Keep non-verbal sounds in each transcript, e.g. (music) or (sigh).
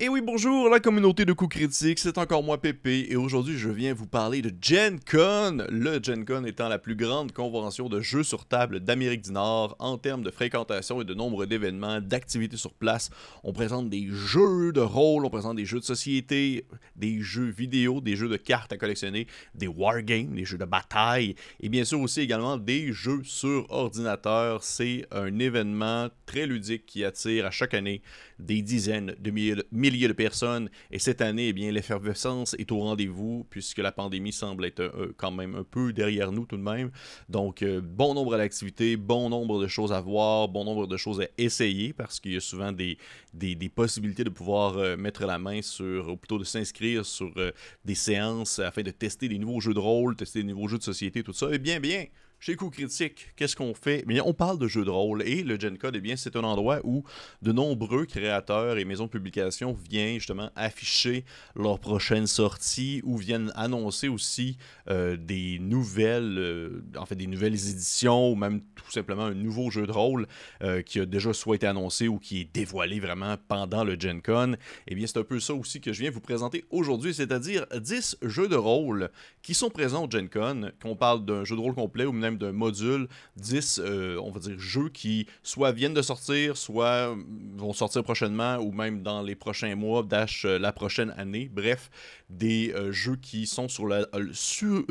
Et oui, bonjour la communauté de coups critiques, c'est encore moi Pépé et aujourd'hui je viens vous parler de Gen Con, le Gen Con étant la plus grande convention de jeux sur table d'Amérique du Nord en termes de fréquentation et de nombre d'événements, d'activités sur place. On présente des jeux de rôle, on présente des jeux de société, des jeux vidéo, des jeux de cartes à collectionner, des wargames, des jeux de bataille et bien sûr aussi également des jeux sur ordinateur. C'est un événement très ludique qui attire à chaque année des dizaines de milliers de, personnes. Et cette année, eh bien, l'effervescence est au rendez-vous puisque la pandémie semble être euh, quand même un peu derrière nous tout de même. Donc, euh, bon nombre d'activités, bon nombre de choses à voir, bon nombre de choses à essayer parce qu'il y a souvent des, des, possibilités de pouvoir euh, mettre la main sur, ou plutôt de s'inscrire sur des séances afin de tester des nouveaux jeux de rôle, tester des nouveaux jeux de société, tout ça. Et bien, bien, chez Coup Critique, qu'est-ce qu'on fait? Bien, On parle de jeux de rôle et le Gen Code, eh bien, c'est un endroit où de nombreux créateurs et maisons de publication viennent justement afficher leurs prochaines sorties ou viennent annoncer aussi euh, des nouvelles, euh, des nouvelles éditions ou même tout simplement un nouveau jeu de rôle euh, qui a déjà soit été annoncé ou qui est dévoilé vraiment pendant le Gen Con. Eh bien, c'est un peu ça aussi que je viens vous présenter aujourd'hui, c'est-à-dire 10 jeux de rôle qui sont présents au Gen Con, qu'on parle d'un jeu de rôle complet ou même d'un module, 10, euh, on va dire, jeux qui soit viennent de sortir, soit vont sortir prochainement ou même dans les prochains mois, dash euh, la prochaine année. Bref, des euh, jeux qui sont sur sous,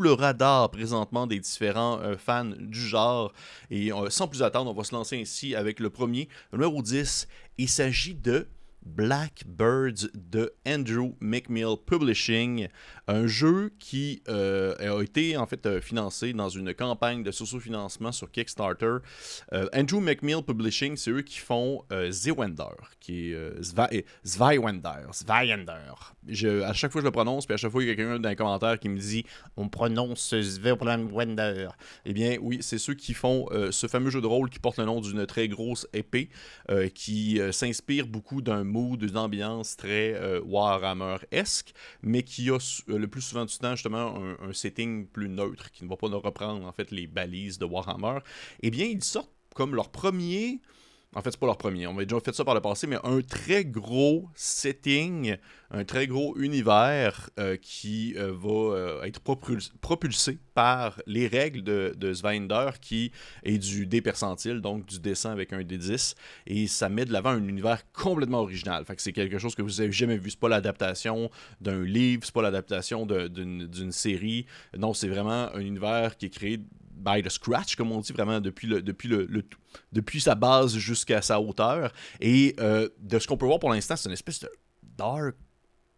le radar présentement des différents fans du genre. Et sans plus attendre, on va se lancer ainsi avec le premier, numéro 10. Il s'agit de Blackbirds de Andrew McMill Publishing, un jeu qui euh, a été en fait euh, financé dans une campagne de socio-financement sur Kickstarter. Euh, Andrew McMill Publishing, c'est eux qui font Zwender, qui est Zweiwender, Zweiwender. à chaque fois je le prononce, puis à chaque fois il y a quelqu'un dans les commentaires qui me dit on prononce Zweiwender. Eh bien oui, c'est ceux qui font ce fameux jeu de rôle qui porte le nom d'une très grosse épée, qui s'inspire beaucoup d'un mood, d'une ambiance très Warhammer-esque, mais qui a euh, le plus souvent du temps, justement, un, setting plus neutre qui ne va pas nous reprendre, en fait, les balises de Warhammer, eh bien, ils sortent comme leur premier. En fait, c'est pas leur premier. On a déjà fait ça par le passé, mais un très gros setting, un très gros univers euh, qui euh, va être propulsé par les règles de, de qui est du D percentile, donc du dessin avec un D10. Et ça met de l'avant un univers complètement original. Fait que c'est quelque chose que vous avez jamais vu. C'est pas l'adaptation d'un livre, c'est pas l'adaptation d'une série. Non, c'est vraiment un univers qui est créé by the scratch, comme on dit, vraiment depuis, le, depuis, le, depuis sa base jusqu'à sa hauteur. Et euh, de ce qu'on peut voir pour l'instant, c'est une espèce de dark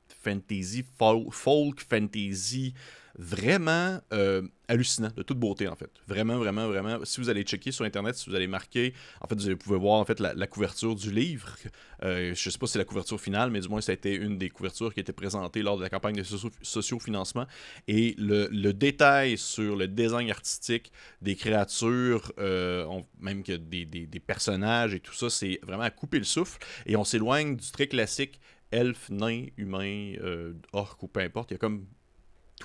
fantasy, folk fantasy vraiment euh, hallucinant, de toute beauté en fait. Vraiment, vraiment, vraiment. Si vous allez checker sur Internet, si vous allez marquer, en fait, vous pouvez voir en fait la, couverture du livre. Euh, je sais pas si c'est la couverture finale, mais du moins, ça a été une des couvertures qui a été présentée lors de la campagne de socio-financement. Et le, détail sur le design artistique des créatures, euh, même que des, personnages et tout ça, c'est vraiment à couper le souffle. Et on s'éloigne du très classique elfe, nain, humain, orc ou peu importe. Il y a comme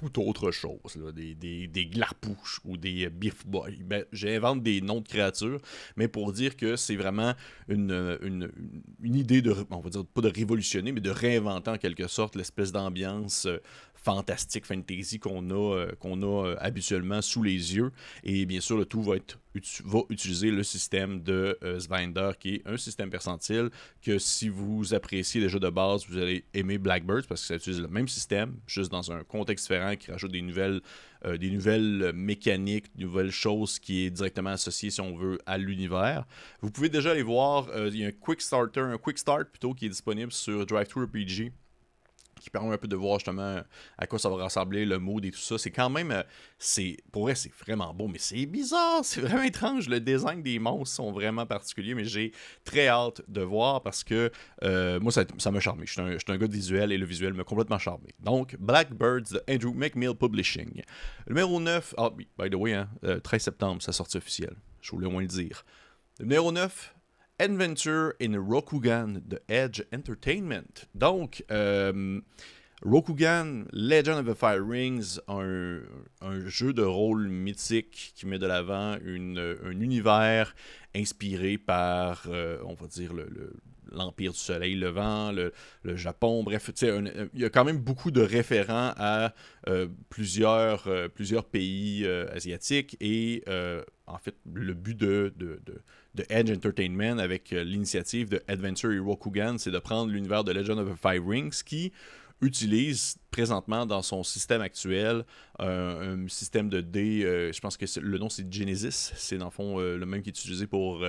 tout autre chose, des, des, des, glarpouches ou des beef boys. Ben, J'invente des noms de créatures, mais pour dire que c'est vraiment une, une, idée de, on va dire, pas de révolutionner, mais de réinventer en quelque sorte l'espèce d'ambiance euh, fantastique, fantasy qu'on a, euh, qu'on a euh, habituellement sous les yeux. Et bien sûr, le tout va, être, va utiliser le système de euh, qui est un système percentile que si vous appréciez jeux de base, vous allez aimer Blackbird parce que ça utilise le même système, juste dans un contexte différent qui rajoute des nouvelles, euh, des nouvelles mécaniques, des nouvelles choses qui est directement associées, si on veut, à l'univers. Vous pouvez déjà aller voir, il y a un Quick Starter, un Quick Start plutôt qui est disponible sur DriveThru qui permet un peu de voir justement à quoi ça va ressembler, le mood et tout ça. C'est quand même, euh, c'est pour vrai, c'est vraiment beau, mais c'est bizarre, (laughs) c'est vraiment étrange. Le design des monstres sont vraiment particuliers, mais j'ai très hâte de voir parce que euh, moi, ça m'a charmé. Je suis, un, un, gars de visuel et le visuel m'a complètement charmé. Donc, Blackbirds de Andrew McMill Publishing. Numéro 9, ah oui, by the way, 13 hein, euh, septembre, sa sortie officielle. Je voulais au moins le dire. numéro 9, Adventure in Rokugan de Edge Entertainment. Donc, euh, Rokugan, Legend of the Fire Rings, un, jeu de rôle mythique qui met de l'avant un univers inspiré par, on va dire, le, l'Empire du Soleil Levant, le, le Japon, bref, il y a quand même beaucoup de référents à euh, plusieurs, euh, plusieurs pays euh, asiatiques et en fait, le but de, Edge Entertainment avec l'initiative de Adventure Hero Kugan, c'est de prendre l'univers de Legend of the Five Rings qui utilise présentement dans son système actuel un système de dés, je pense que le nom c'est Genesis, c'est dans le fond le même qui est utilisé pour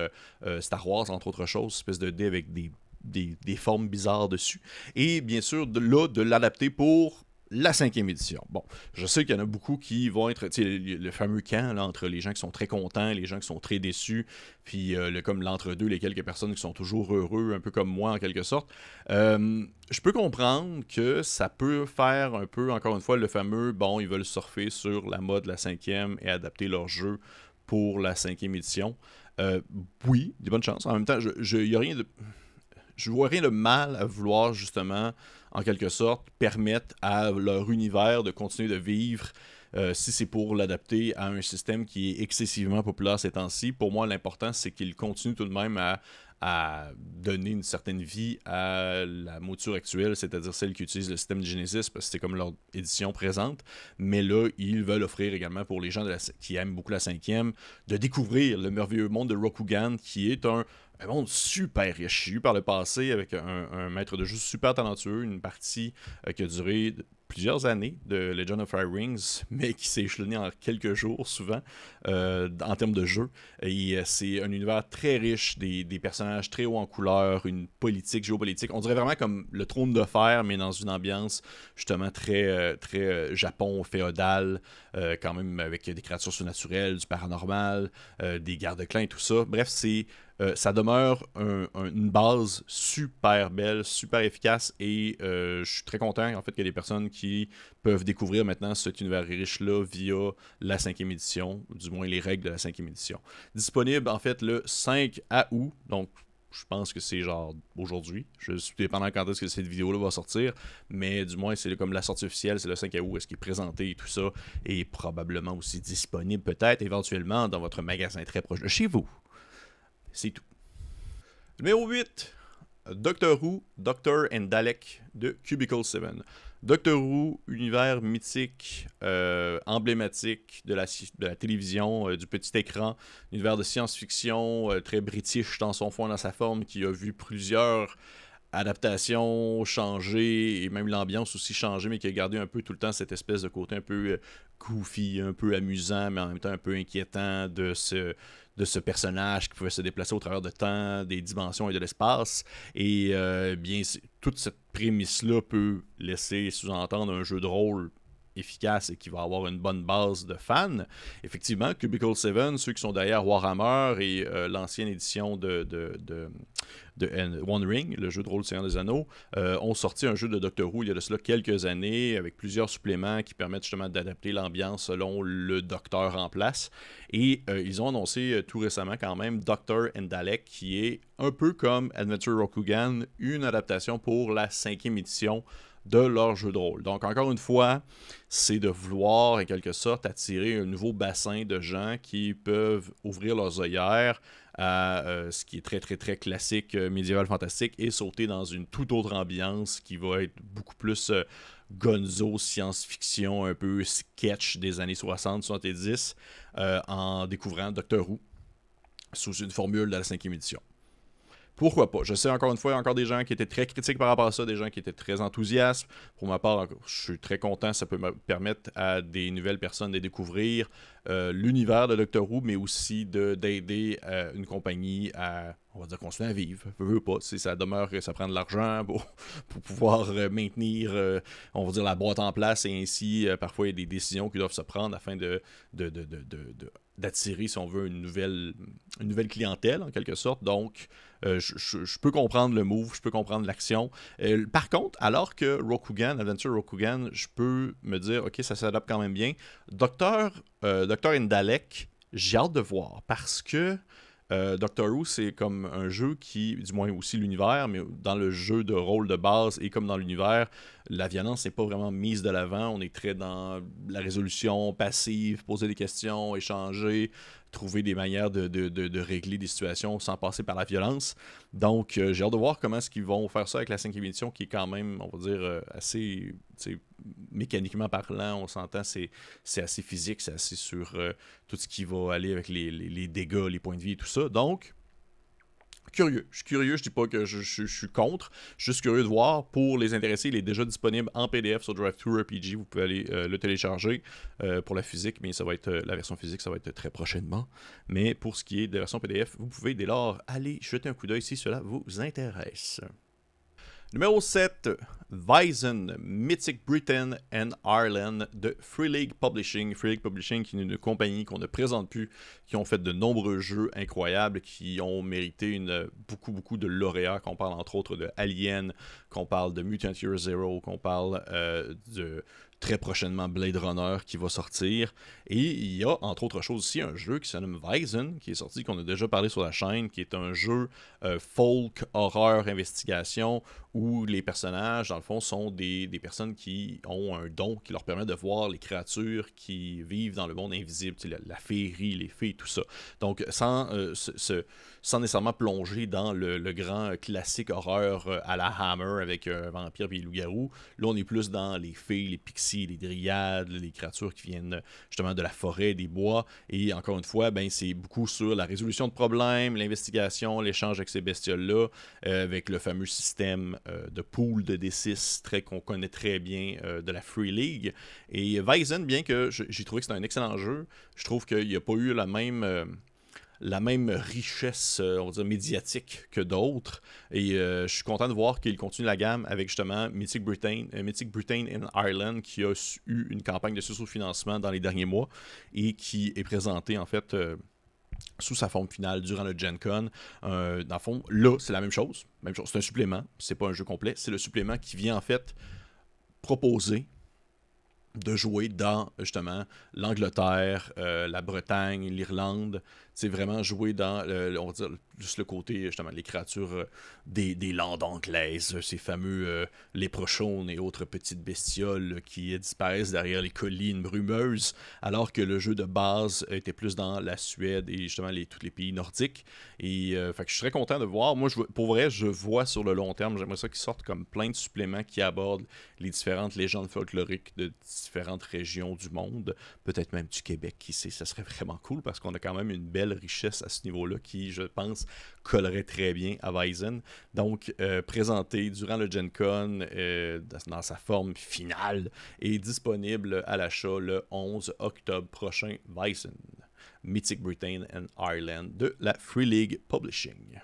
Star Wars, entre autres choses, espèce de dés avec des, des, formes bizarres dessus. Et bien sûr, de là, de l'adapter pour la cinquième édition. Bon, je sais qu'il y en a beaucoup qui vont être, tu sais, le, fameux camp là, entre les gens qui sont très contents, les gens qui sont très déçus, puis euh, comme l'entre-deux, les quelques personnes qui sont toujours heureux, un peu comme moi en quelque sorte. Euh, je peux comprendre que ça peut faire un peu, encore une fois, le fameux, bon, ils veulent surfer sur la mode de la cinquième et adapter leur jeu pour la cinquième édition. Euh, oui, des bonnes chances. En même temps, je, je y rien je vois rien de mal à vouloir justement, en quelque sorte, permettre à leur univers de continuer de vivre euh, si c'est pour l'adapter à un système qui est excessivement populaire ces temps-ci. Pour moi, l'important, c'est qu'il continue tout de même à, à donner une certaine vie à la mouture actuelle, c'est-à-dire celle qui utilise le système de Genesis, parce que c'est comme leur édition présente. Mais là, ils veulent offrir également pour les gens qui aiment beaucoup la cinquième, de découvrir le merveilleux monde de Rokugan, qui est un, un monde super riche. J'ai eu par le passé avec un, maître de jeu super talentueux, une partie euh, qui a duré plusieurs années de Legend of Fire Rings, (laughs) mais qui s'est échelonné en quelques jours souvent euh, en termes de jeu. Et euh, c'est un univers très riche, des, personnages très hauts en couleur, une politique géopolitique. On dirait vraiment comme le trône de fer, mais dans une ambiance justement très, très Japon féodal, quand même avec des créatures surnaturelles, du paranormal, des gardes-clans et tout ça. Bref, c'est euh, ça demeure une base super belle, super efficace et euh, je suis très content en fait qu'il y ait des personnes qui peuvent découvrir maintenant cet univers riche-là via la cinquième édition, du moins les règles de la cinquième édition. Disponible en fait le 5 août, donc je pense que c'est genre aujourd'hui. Je suis dépendant quand est-ce que cette vidéo-là va sortir, mais du moins, c'est comme la sortie officielle, c'est le 5 août, est-ce qu'il est présenté et tout ça, et probablement aussi disponible peut-être éventuellement dans votre magasin très proche de chez vous. C'est tout. Numéro 8. Doctor Who, Doctor and Dalek de Cubicle 7. Doctor Who, univers mythique, euh, emblématique de la, télévision, euh, du petit écran, univers de science-fiction euh, très british dans son fond, dans sa forme, qui a vu plusieurs adaptations changer et même l'ambiance aussi changer, mais qui a gardé un peu tout le temps cette espèce de côté un peu goofy, un peu amusant, mais en même temps un peu inquiétant de ce de ce personnage qui pouvait se déplacer au travers de temps, des dimensions et de l'espace. Et euh, bien, toute cette prémisse-là peut laisser sous-entendre un jeu de rôle efficace et qui va avoir une bonne base de fans. Effectivement, Cubicle 7, ceux qui sont derrière Warhammer et euh, l'ancienne édition de, de, One Ring, le jeu de rôle Seigneur des Anneaux, euh, ont sorti un jeu de Doctor Who il y a de cela quelques années avec plusieurs suppléments qui permettent justement d'adapter l'ambiance selon le docteur en place. Et euh, ils ont annoncé tout récemment quand même Doctor and Dalek qui est un peu comme Adventure Rokugan, une adaptation pour la cinquième édition de leur jeu de rôle. Donc, encore une fois, c'est de vouloir, en quelque sorte, attirer un nouveau bassin de gens qui peuvent ouvrir leurs œillères à euh, ce qui est très, très, très classique, euh, médiéval fantastique, et sauter dans une toute autre ambiance qui va être beaucoup plus euh, gonzo, science-fiction, un peu sketch des années 60-70, en découvrant Doctor Who sous une formule de la cinquième édition. Pourquoi pas? Je sais encore une fois, il y a encore des gens qui étaient très critiques par rapport à ça, des gens qui étaient très enthousiastes. Pour ma part, je suis très content. Ça peut me permettre à des nouvelles personnes de découvrir euh, l'univers de Doctor Who, mais aussi d'aider euh, une compagnie à, on va dire, continuer à vivre. Veux, pas. Ça demeure que ça prend de l'argent pour, (laughs) pour, pouvoir euh, maintenir, on va dire, la boîte en place et ainsi, parfois, il y a des décisions qui doivent se prendre afin de, de, de, de d'attirer, si on veut, une nouvelle, une nouvelle clientèle, en quelque sorte. Donc, euh, je, peux comprendre le move, je peux comprendre l'action. Euh, par contre, alors que Rokugan, Adventure Rokugan, je peux me dire, OK, ça s'adapte quand même bien. Docteur, euh, Docteur Indalek, j'ai hâte de voir parce que Doctor Who, c'est comme un jeu qui, du moins aussi l'univers, mais dans le jeu de rôle de base et comme dans l'univers, la violence n'est pas vraiment mise de l'avant. On est très dans la résolution passive, poser des questions, échanger, trouver des manières de, régler des situations sans passer par la violence. Donc, euh, j'ai hâte de voir comment est-ce qu'ils vont faire ça avec la cinquième édition, qui est quand même, on va dire, euh, assez mécaniquement parlant, on s'entend, c'est, assez physique, c'est assez sur tout ce qui va aller avec les, les, dégâts, les points de vie et tout ça. Donc, curieux. Je suis curieux, je dis pas que je, suis contre. Je suis juste curieux de voir. Pour les intéressés, il est déjà disponible en PDF sur DriveThru Vous pouvez aller euh, le télécharger euh, pour la physique, mais ça va être euh, la version physique, ça va être très prochainement. Mais pour ce qui est de la version PDF, vous pouvez dès lors aller jeter un coup d'œil si cela vous intéresse. Numéro 7, Vizen, Mythic Britain and Ireland de Free League Publishing. Free League Publishing qui est une compagnie qu'on ne présente plus, qui ont fait de nombreux jeux incroyables, qui ont mérité une, beaucoup, beaucoup de lauréats, qu'on parle entre autres de Alien, qu'on parle de Mutant Year Zero, qu'on parle euh, de très prochainement Blade Runner qui va sortir. Et il y a, entre autres choses, aussi un jeu qui s'appelle Vizen, qui est sorti, qu'on a déjà parlé sur la chaîne, qui est un jeu euh, folk, horreur, investigation, où les personnages, dans le fond, sont des, personnes qui ont un don qui leur permet de voir les créatures qui vivent dans le monde invisible, la, la féerie, les fées, tout ça. Donc, sans, euh, sans nécessairement plonger dans le, grand classique horreur euh, à la Hammer avec un vampire et loup-garou, là, on est plus dans les fées, les pixies, les dryades, les créatures qui viennent justement de la forêt, des bois. Et encore une fois, ben, c'est beaucoup sur la résolution de problèmes, l'investigation, l'échange avec ces bestioles-là, euh, avec le fameux système euh, de pool de D6 qu'on connaît très bien euh, de la Free League. Et Weizen, bien que j'ai trouvé que c'était un excellent jeu, je trouve qu'il n'y a pas eu la même la même richesse, euh, on va dire, médiatique que d'autres. Et euh, je suis content de voir qu'il continue la gamme avec justement Mythic Britain, euh, Mythic Britain in Ireland, qui a eu une campagne de sous-financement dans les derniers mois et qui est présentée en fait sous sa forme finale durant le Gen Con. dans le fond, là, c'est la même chose. Même chose. C'est un supplément. C'est pas un jeu complet. C'est le supplément qui vient en fait proposer de jouer dans justement l'Angleterre, la Bretagne, l'Irlande, c'est vraiment jouer dans, on va dire, juste le côté, justement, les créatures euh, des, des, landes anglaises, ces fameux euh, léprochons et autres petites bestioles qui disparaissent derrière les collines brumeuses, alors que le jeu de base était plus dans la Suède et justement les, tous les pays nordiques. Et euh, fait que je très content de voir. Moi, pour vrai, je vois sur le long terme, j'aimerais ça qu'ils sortent comme plein de suppléments qui abordent les différentes légendes folkloriques de différentes régions du monde, peut-être même du Québec, qui sait, ça serait vraiment cool parce qu'on a quand même une belle richesse à ce niveau-là qui, je pense, collerait très bien à Weizen. Donc, euh, présenté durant le Gen Con euh, dans sa forme finale est disponible à l'achat le 11 octobre prochain. Weizen, Mythic Britain and Ireland de la Free League Publishing.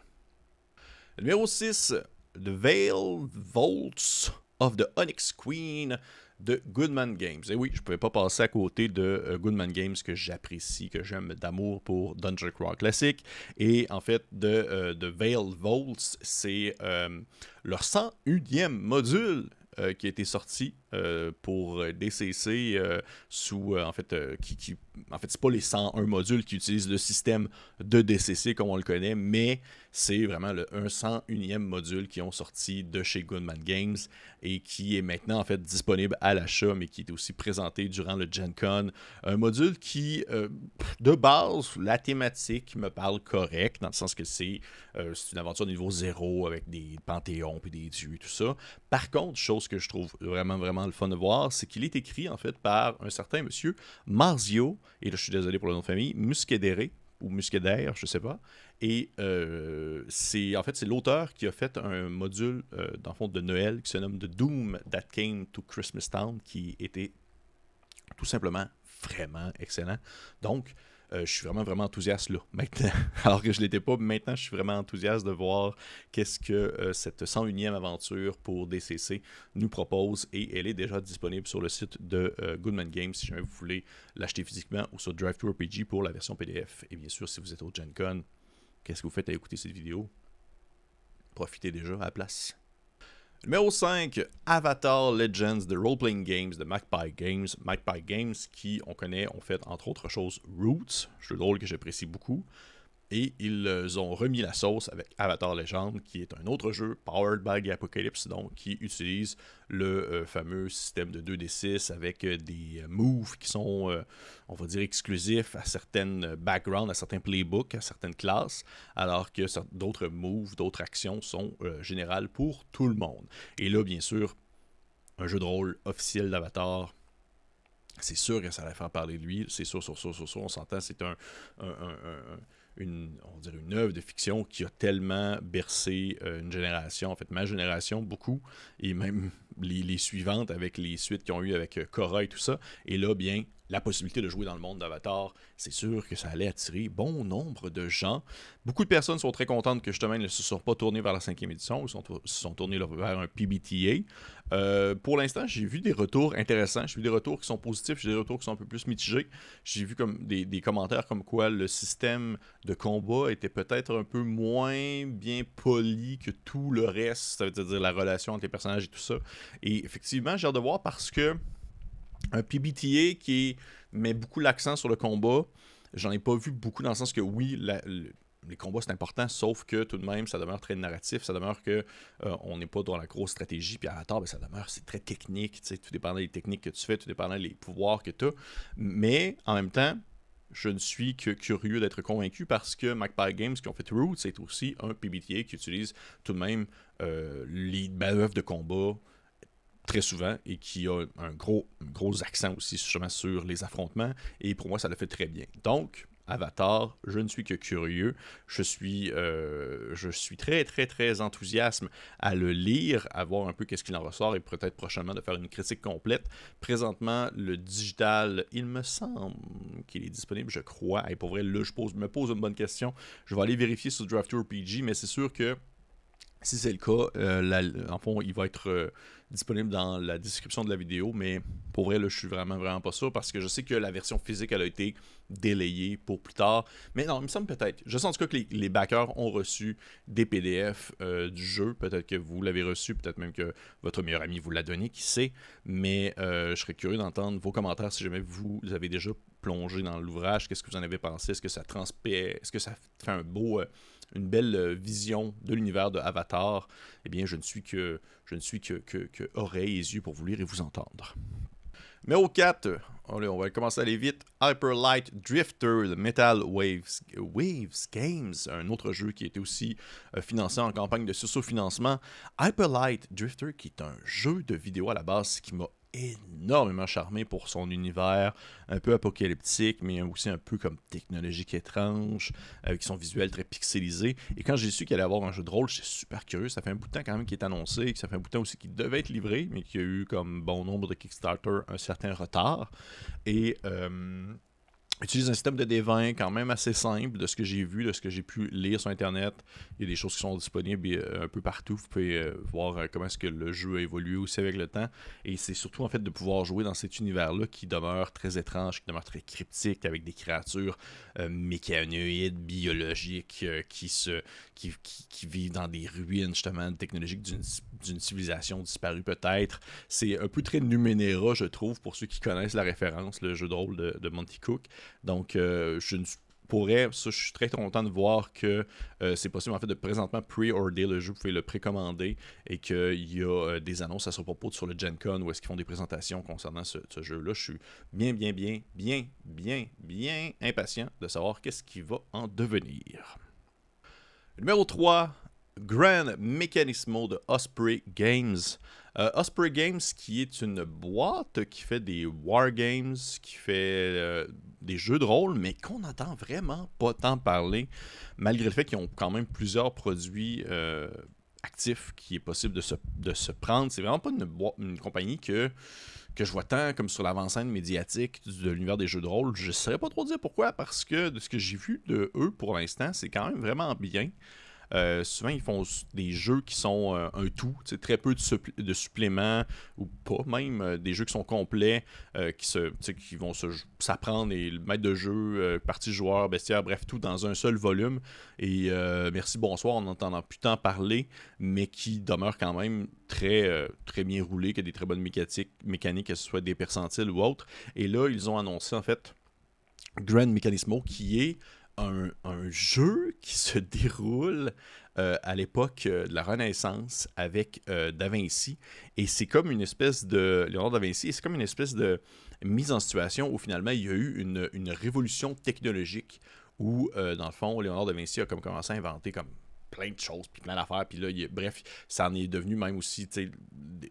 Numéro 6, The Veil Vaults of the Onyx Queen de Goodman Games. Et oui, je ne pouvais pas passer à côté de euh, Goodman Games que j'apprécie, que j'aime d'amour pour Dungeon Crawl Classic. Et en fait, de, euh, de Veil Volts, c'est euh, leur 101e module qui a été sorti pour DCC sous en fait qui, qui, en fait c'est pas les 101 modules qui utilisent le système de DCC comme on le connaît mais c'est vraiment le 101e module qui ont sorti de chez Goodman Games et qui est maintenant en fait disponible à l'achat, mais qui est aussi présenté durant le Gen Con. Un module qui, euh, de base, la thématique me parle correct, dans le sens que c'est euh, une aventure niveau zéro avec des panthéons et des dieux et tout ça. Par contre, chose que je trouve vraiment, vraiment le fun de voir, c'est qu'il est écrit en fait par un certain monsieur Marzio, et là je suis désolé pour le nom de famille, Musquedere, ou Muskedaire, je sais pas. Et euh, c'est en fait c'est l'auteur qui a fait un module euh, dans le fond de Noël qui se nomme The Doom That Came to Christmas Town, qui était tout simplement vraiment excellent. Donc euh, je suis vraiment, vraiment enthousiaste là, maintenant. (laughs) Alors que je ne l'étais pas, maintenant, je suis vraiment enthousiaste de voir qu'est-ce que euh, cette 101e aventure pour DCC nous propose. Et elle est déjà disponible sur le site de euh, Goodman Games si jamais vous voulez l'acheter physiquement ou sur Drive pour la version PDF. Et bien sûr, si vous êtes au Gen Con, qu'est-ce que vous faites à écouter cette vidéo? Profitez déjà à la place. Numéro 5, Avatar Legends de Role Playing Games de Magpie Games. Magpie Games qui, on connaît, ont fait entre autres choses Roots, jeu de que j'apprécie beaucoup. Et ils ont remis la sauce avec Avatar Legend, qui est un autre jeu powered by the Apocalypse, donc qui utilise le euh, fameux système de 2d6 avec euh, des moves qui sont, euh, on va dire, exclusifs à certaines backgrounds, à certains playbooks, à certaines classes, alors que d'autres moves, d'autres actions sont générales pour tout le monde. Et là, bien sûr, un jeu de rôle officiel d'Avatar c'est sûr que ça allait faire parler de lui. C'est sûr, sûr, sûr, sûr, sûr. On s'entend, c'est un, une, on œuvre de fiction qui a tellement bercé euh, une génération, en fait ma génération beaucoup, et même les, suivantes avec les suites qu'ils ont eu avec Korra et tout ça. Et là, bien, la possibilité de jouer dans le monde d'Avatar, c'est sûr que ça allait attirer bon nombre de gens. Beaucoup de personnes sont très contentes que justement ils ne se sont pas tournés vers la cinquième édition, sont, se sont tournés vers un PBTA. Euh, pour l'instant, j'ai vu des retours intéressants, j'ai vu des retours qui sont positifs, j'ai des retours qui sont un peu plus mitigés. J'ai vu comme des, commentaires comme quoi le système de combat était peut-être un peu moins bien poli que tout le reste, ça veut dire la relation entre les personnages et tout ça. Et effectivement, j'ai hâte de voir parce que un PBTA qui met beaucoup l'accent sur le combat. J'en ai pas vu beaucoup dans le sens que oui, les combats c'est important, sauf que tout de même ça demeure très narratif, ça demeure que euh, on n'est pas dans la grosse stratégie, puis à tard, ben, ça demeure c'est très technique, tout dépendant des techniques que tu fais, tout dépendant des pouvoirs que tu as. Mais en même temps, je ne suis que curieux d'être convaincu parce que Magpie Games qui ont fait Roots, c'est aussi un PBTA qui utilise tout de même euh, les manœuvres de combat très souvent et qui a un gros, gros accent aussi justement sur les affrontements. Et pour moi, ça le fait très bien. Donc, Avatar, je ne suis que curieux. Je suis, euh, je suis très, très, très enthousiaste à le lire, à voir un peu qu'est-ce qu'il en ressort et peut-être prochainement de faire une critique complète. Présentement, le digital, il me semble qu'il est disponible, je crois. Et pour vrai, là, je me pose une bonne question. Je vais aller vérifier sur Draft PG, mais c'est sûr que si c'est le cas, euh, en fond, il va être euh, disponible dans la description de la vidéo, mais pour vrai, là, je suis vraiment, vraiment pas sûr parce que je sais que la version physique, a été délayée pour plus tard. Mais non, il me semble peut-être. Je sais en tout cas que les, backers ont reçu des PDF euh, du jeu. Peut-être que vous l'avez reçu, peut-être même que votre meilleur ami vous l'a donné, qui sait. Mais je serais curieux d'entendre vos commentaires si jamais vous avez déjà plongé dans l'ouvrage. Qu'est-ce que vous en avez pensé? Est-ce que ça transpire Est-ce que ça fait un beau une belle euh, vision de l'univers de Avatar, eh bien, je ne suis que, je ne suis que, que, oreilles et yeux pour vous lire et vous entendre. Numéro 4, allez, on va commencer à aller vite. Hyper Light Drifter Metal Waves, Waves Games, un autre jeu qui était aussi euh, financé en campagne de socio-financement. Hyper Light Drifter, qui est un jeu de vidéo à la base qui m'a énormément charmé pour son univers un peu apocalyptique, mais aussi un peu comme technologique étrange, avec son visuel très pixelisé. Et quand j'ai su qu'il allait avoir un jeu de rôle, j'étais super curieux. Ça fait un bout de temps quand même qu'il est annoncé, que ça fait un bout de temps aussi qu'il devait être livré, mais qu'il y a eu comme bon nombre de Kickstarter un certain retard. Et euh, utilise un système de D20 quand même assez simple de ce que j'ai vu, de ce que j'ai pu lire sur Internet. Il y a des choses qui sont disponibles euh, un peu partout. Vous pouvez euh, voir euh, comment est-ce que le jeu a évolué aussi avec le temps. Et c'est surtout en fait de pouvoir jouer dans cet univers-là qui demeure très étrange, qui demeure très cryptique, avec des créatures mécanoïdes, biologiques, qui, se, qui, qui, vivent dans des ruines justement technologiques d'une civilisation disparue peut-être. C'est un peu très Numenera, je trouve, pour ceux qui connaissent la référence, le jeu de rôle de Monty Cook. Donc, euh, je ne pourrais, ça, je suis très content de voir que euh, c'est possible en fait de présentement pre-order le jeu, vous pouvez le précommander et qu'il y a euh, des annonces à ce propos sur le Gen Con où est-ce qu'ils font des présentations concernant ce, jeu-là. Je suis bien, bien, bien, bien, bien, bien impatient de savoir qu'est-ce qui va en devenir. Numéro 3, Grand Mechanismo de Osprey Games. Euh, Osprey Games, qui est une boîte qui fait des wargames, qui fait euh, des jeux de rôle, mais qu'on n'entend vraiment pas tant parler, malgré le fait qu'ils ont quand même plusieurs produits euh, actifs qui est possible de se, de se prendre. C'est vraiment pas une, une compagnie que, que je vois tant comme sur l'avant-scène médiatique de l'univers des jeux de rôle. Je ne saurais pas trop dire pourquoi, parce que de ce que j'ai vu de eux pour l'instant, c'est quand même vraiment bien. Euh, souvent, ils font des jeux qui sont euh, un tout, très peu de, suppléments, ou pas même, euh, des jeux qui sont complets, qui, se, qui vont s'apprendre et le maître de jeu, partie joueur, bestiaire, bref, tout dans un seul volume. Et merci, bonsoir, on n'entend plus tant parler, mais qui demeure quand même très, très bien roulé, qui a des très bonnes mécaniques, mécaniques, que ce soit des percentiles ou autres. Et là, ils ont annoncé en fait Grand Mechanismo, qui est un, jeu qui se (laughs) déroule euh, à l'époque euh, de la Renaissance avec euh, Da Vinci. Et c'est comme une espèce de. Léonard da Vinci, c'est comme une espèce de mise en situation où finalement il y a eu une, révolution technologique où, dans le fond, Léonard da Vinci a comme commencé à inventer comme plein de choses, puis plein d'affaires. Puis là, bref, ça en est devenu même aussi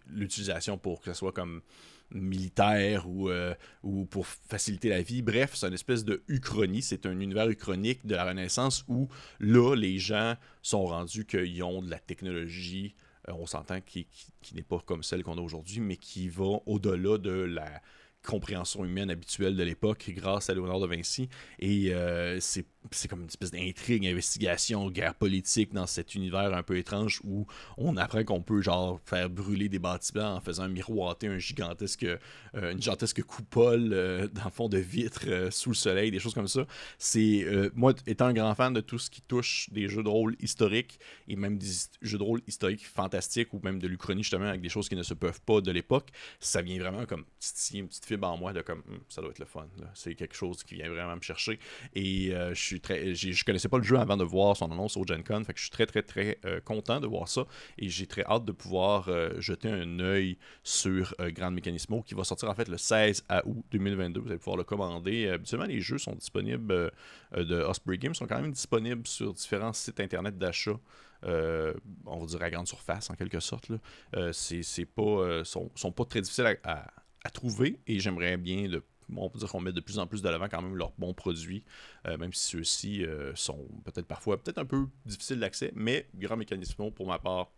l'utilisation pour que ce soit comme militaire ou, euh, ou pour faciliter la vie. Bref, c'est une espèce de uchronie. C'est un univers uchronique de la Renaissance où là, les gens sont rendus qu'ils ont de la technologie, euh, on s'entend, qui, qui n'est pas comme celle qu'on a aujourd'hui, mais qui va au-delà de la compréhension humaine habituelle de l'époque grâce à Léonard de Vinci. Et euh, c'est c'est comme une espèce d'intrigue, investigation, guerre politique dans cet univers un peu étrange où on apprend qu'on peut genre faire brûler des bâtiments en faisant miroiter un gigantesque, euh, une gigantesque coupole euh, dans le fond de vitres euh, sous le soleil, des choses comme ça. C'est moi étant un grand fan de tout ce qui touche des jeux de rôle historiques et même des jeux de rôle historiques fantastiques ou même de l'Uchronie justement avec des choses qui ne se peuvent pas de l'époque, ça vient vraiment comme une petite fibre en moi de comme hum, ça doit être le fun. C'est quelque chose qui vient vraiment me chercher et je suis très. Je connaissais pas le jeu avant de voir son annonce au Gen Con. Fait que je suis très, très, très euh, content de voir ça. Et j'ai très hâte de pouvoir euh, jeter un œil sur euh, Grand Mechanismo qui va sortir en fait le 16 août 2022. Vous allez pouvoir le commander. habituellement, les jeux sont disponibles de Osprey Games sont quand même disponibles sur différents sites internet d'achat. on va dire à grande surface en quelque sorte. Là. c'est, pas, sont, sont, pas très difficiles à, à trouver et j'aimerais bien de on peut dire qu'on met de plus en plus de l'avant quand même leurs bons produits, euh, même si ceux-ci euh, sont peut-être parfois peut-être un peu difficiles d'accès, mais grand mécanisme pour ma part,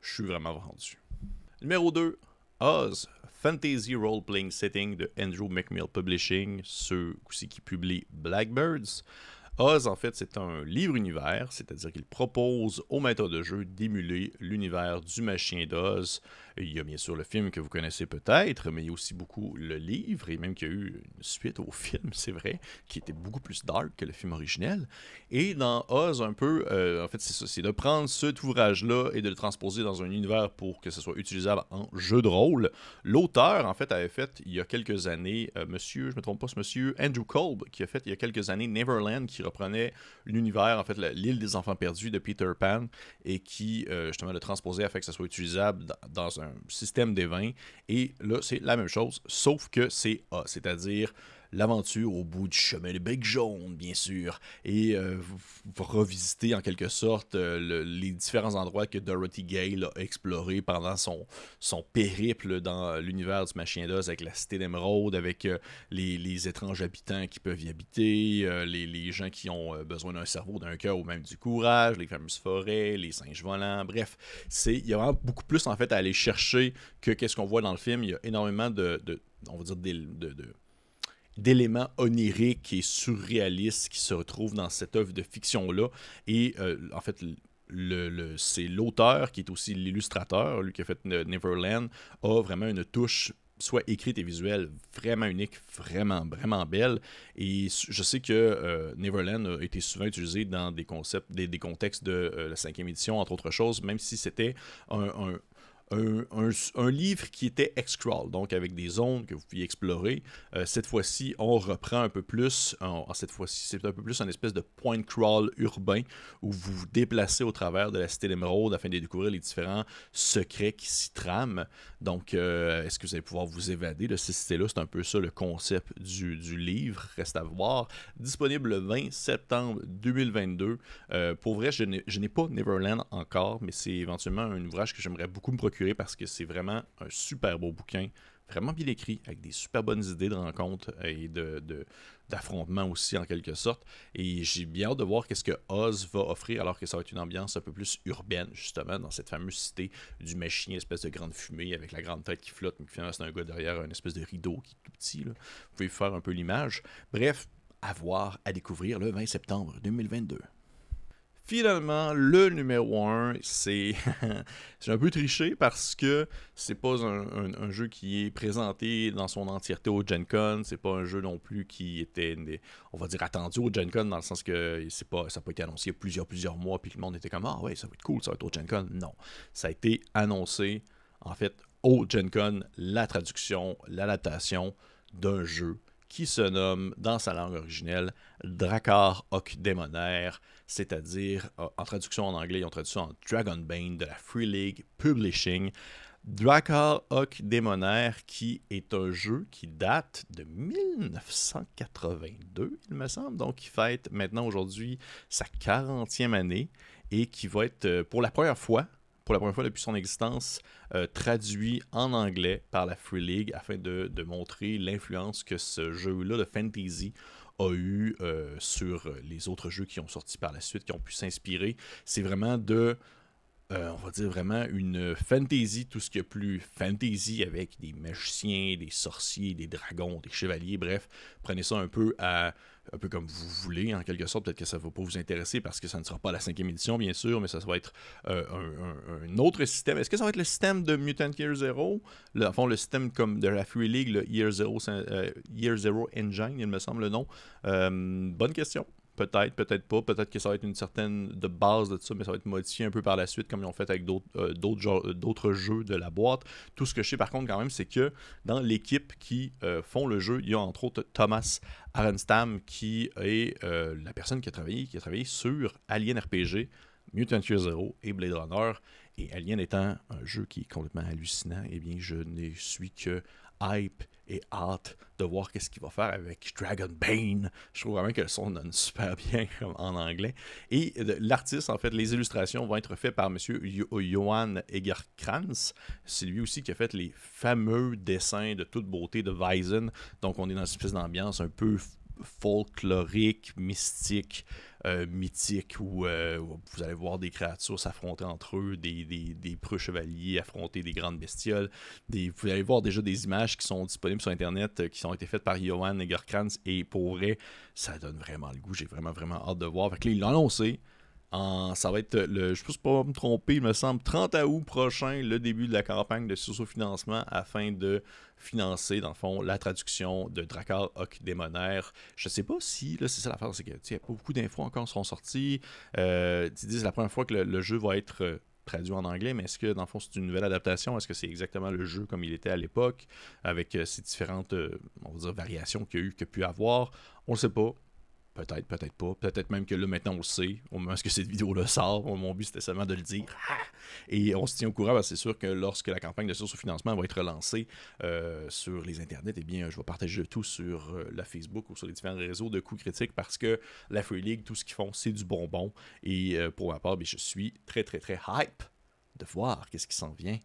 je suis vraiment vendu. Numéro 2, Oz, Fantasy Role Playing Setting de Andrew McMill Publishing, ceux aussi qui publient Blackbirds. Oz, en fait, c'est un livre-univers, c'est-à-dire qu'il propose aux maîtres de jeu d'émuler l'univers du machin d'Oz, il y a bien sûr le film que vous connaissez peut-être, mais il y a aussi beaucoup le livre, et même qu'il y a eu une suite au (laughs) film, c'est vrai, qui était beaucoup plus dark que le film originel. Et dans Oz, un peu, euh, en fait, c'est ça, c'est de prendre cet ouvrage-là et de le transposer dans un univers pour que ce soit utilisable en jeu de rôle. L'auteur, en fait, avait fait il y a quelques années, euh, monsieur, je me trompe pas, ce monsieur Andrew Kolb, qui a fait il y a quelques années Neverland, qui reprenait l'univers, en fait, l'île des enfants perdus de Peter Pan, et qui, euh, justement, le transposait afin que ça soit utilisable dans un système des vins. Et là, c'est la même chose, sauf que c'est A, c'est-à-dire l'aventure au bout du chemin de bec jaune, bien sûr, et euh, vous, revisiter en quelque sorte euh, les différents endroits que Dorothy Gale a explorés pendant son, son périple dans l'univers du Machin d'Oz avec la cité d'émeraude, avec euh, les, les, étranges habitants qui peuvent y habiter, les, les, gens qui ont besoin d'un cerveau, d'un cœur ou même du courage, les fameuses forêts, les singes volants, bref, il y a vraiment beaucoup plus en fait à aller chercher que qu'est-ce qu'on voit dans le film. Il y a énormément de, on va dire, de d'éléments oniriques et surréalistes qui se retrouvent dans cette œuvre de fiction-là. Et euh, en fait, le, c'est l'auteur qui est aussi l'illustrateur, lui qui a fait Neverland, a vraiment une touche soit écrite et visuelle vraiment unique, vraiment, vraiment belle. Et je sais que euh, Neverland a été souvent utilisé dans des concepts, des, contextes de euh, la cinquième édition, entre autres choses, même si c'était un un, livre qui était X-Crawl, donc avec des zones que vous pouviez explorer. Euh, cette fois-ci, on reprend un peu plus, en, cette fois-ci, c'est un peu plus un espèce de point crawl urbain où vous vous déplacez au travers de la cité d'émeraude afin de découvrir les différents secrets qui s'y trament. Donc, euh, est-ce que vous allez pouvoir vous évader de cette cité-là? C'est un peu ça le concept du, livre, reste à voir. Disponible le 20 septembre 2022. Euh, pour vrai, je n'ai pas Neverland encore, mais c'est éventuellement un ouvrage que j'aimerais beaucoup me procurer parce que c'est vraiment un super beau bouquin, vraiment bien écrit, avec des super bonnes idées de rencontres et de, d'affrontements aussi en quelque sorte. Et j'ai bien hâte de voir qu'est-ce que Oz va offrir alors que ça va être une ambiance un peu plus urbaine justement dans cette fameuse cité du machin, espèce de grande fumée avec la grande tête qui flotte, mais finalement c'est un gars derrière un espèce de rideau qui est tout petit. Vous pouvez faire un peu l'image. Bref, à voir, à découvrir le 20 septembre 2022. Finalement, le numéro 1, (laughs) c'est un peu triché parce que c'est pas un, jeu qui est présenté dans son entièreté au Gen Con. C'est pas un jeu non plus qui était, on va dire, attendu au Gen Con dans le sens que pas, ça n'a pas été annoncé il y a plusieurs, plusieurs mois puis le monde était comme Ah ouais, ça va être cool, ça va être au Gen Con. Non. Ça a été annoncé, en fait, au Gen Con, la traduction, l'adaptation d'un jeu qui se nomme, dans sa langue originelle, Drakkar Démonaire, c'est-à-dire, en traduction en anglais, ils ont traduit ça en Dragonbane de la Free League Publishing. Drakkar Ok Démonaire, qui est un jeu qui date de 1982, il me semble, donc qui fête maintenant aujourd'hui sa 40e année et qui va être euh, pour la première fois pour la première fois depuis son existence, euh, traduit en anglais par la Free League afin de, montrer l'influence que ce jeu-là de fantasy a eu euh, sur les autres jeux qui ont sorti par la suite, qui ont pu s'inspirer. C'est vraiment de euh, on va dire vraiment une fantasy, tout ce qui est plus fantasy avec des magiciens, des sorciers, des dragons, des chevaliers, bref, prenez ça un peu à un peu comme vous voulez, en quelque sorte. Peut-être que ça ne va pas vous intéresser parce que ça ne sera pas la cinquième édition, bien sûr, mais ça, va être euh, un, autre système. Est-ce que ça va être le système de Mutant Year Zero? Le, fond, le système comme de la Free League, le Year Zero, euh, Year Zero Engine, il me semble le nom Bonne question. Peut-être, peut-être pas. Peut-être que ça va être une certaine de base de ça, mais ça va être modifié un peu par la suite, comme ils ont fait avec d'autres, euh, euh, jeux de la boîte. Tout ce que je sais par contre quand même, c'est que dans l'équipe qui euh, font le jeu, il y a entre autres Thomas Arenstam, qui est la personne qui a travaillé, qui a travaillé sur Alien RPG, Mutant Year Zero et Blade Runner. Et Alien étant un jeu qui est complètement hallucinant, eh bien je ne suis que hype et hâte de voir qu'est-ce qu'il va faire avec Dragon Bane. Je trouve vraiment que le son donne super bien (laughs) en anglais. Et l'artiste, en fait, les illustrations vont être faites par M. Johan Egerkrantz. C'est lui aussi qui a fait les fameux dessins de toute beauté de Weizen. Donc on est dans une espèce d'ambiance un peu folklorique, mystique, euh, mythique euh, où vous allez voir des créatures s'affronter entre eux, des, preux chevaliers affronter des grandes bestioles. Vous allez voir déjà des images qui sont disponibles sur Internet euh, qui ont été faites par Johan Egerkrantz et pour vrai, ça donne vraiment le goût. J'ai vraiment, vraiment hâte de voir. Fait que là, ça va être le, je ne pas me tromper, il me semble, 30 août prochain, le début de la campagne de sous-financement afin de financer, dans le fond, la traduction de Drakkar Hoc Démonaire. Je ne sais pas si, là, c'est ça l'affaire, c'est que, y a pas beaucoup d'infos encore sont sorties. Euh, tu dis, c'est la première fois que le, jeu va être euh, traduit en anglais, mais est-ce que dans le fond c'est une nouvelle adaptation? Est-ce que c'est exactement le jeu comme il était à l'époque, avec euh, ces différentes on va dire, variations qu'il y a eu, qu'il a pu avoir? On ne sait pas. Peut-être, peut-être pas. Peut-être même que là, maintenant, on le sait. Au moment où cette vidéo-là sort, mon but, c'était seulement de le dire. Et on se tient au courant, parce que c'est sûr que lorsque la campagne de source au financement va être lancée euh, sur les internets, eh bien, je vais partager tout sur euh, la Facebook ou sur les différents réseaux de coups critiques, parce que la Free League, tout ce qu'ils font, c'est du bonbon. Et euh, pour ma part, je suis très, très, très hype de voir qu'est-ce qui s'en vient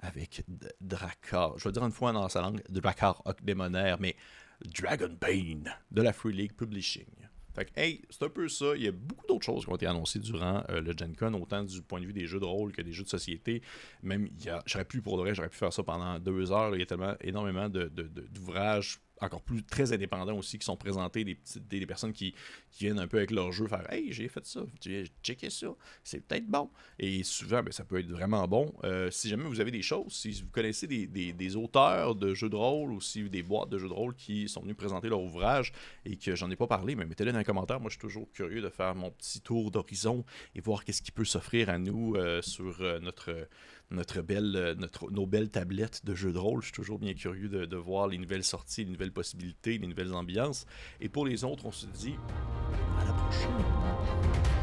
avec Drakkar. Je vais dire une fois dans sa langue, Drakkar Démonaire, mais Dragon Bane de la Free League Publishing. Fait hey, c'est un peu ça. Il y a beaucoup d'autres choses qui ont été annoncées durant euh, le Gen Con, autant du point de vue des jeux de rôle que des jeux de société. Même, j'aurais pu, pour le j'aurais pu faire ça pendant deux heures. Il y a tellement, énormément d'ouvrages encore plus très indépendants aussi qui sont présentés, des, des, personnes qui, viennent un peu avec leur jeu faire Hey, j'ai fait ça, j'ai checké ça, c'est peut-être bon. Et souvent, ben, ça peut être vraiment bon. Euh, si jamais vous avez des choses, si vous connaissez des, des, auteurs de jeux de rôle ou si des boîtes de jeux de rôle qui sont venus présenter leur ouvrage et que j'en ai pas parlé, mais mettez-le dans les commentaires. Moi, je suis toujours curieux de faire mon petit tour d'horizon et voir qu'est-ce qui peut s'offrir à nous euh, sur euh, notre notre belle, euh, notre, nos belles tablettes de jeux de rôle. Je suis toujours bien curieux de, de, voir les nouvelles sorties, les nouvelles possibilités, les nouvelles ambiances. Et pour les autres, on se dit à la prochaine.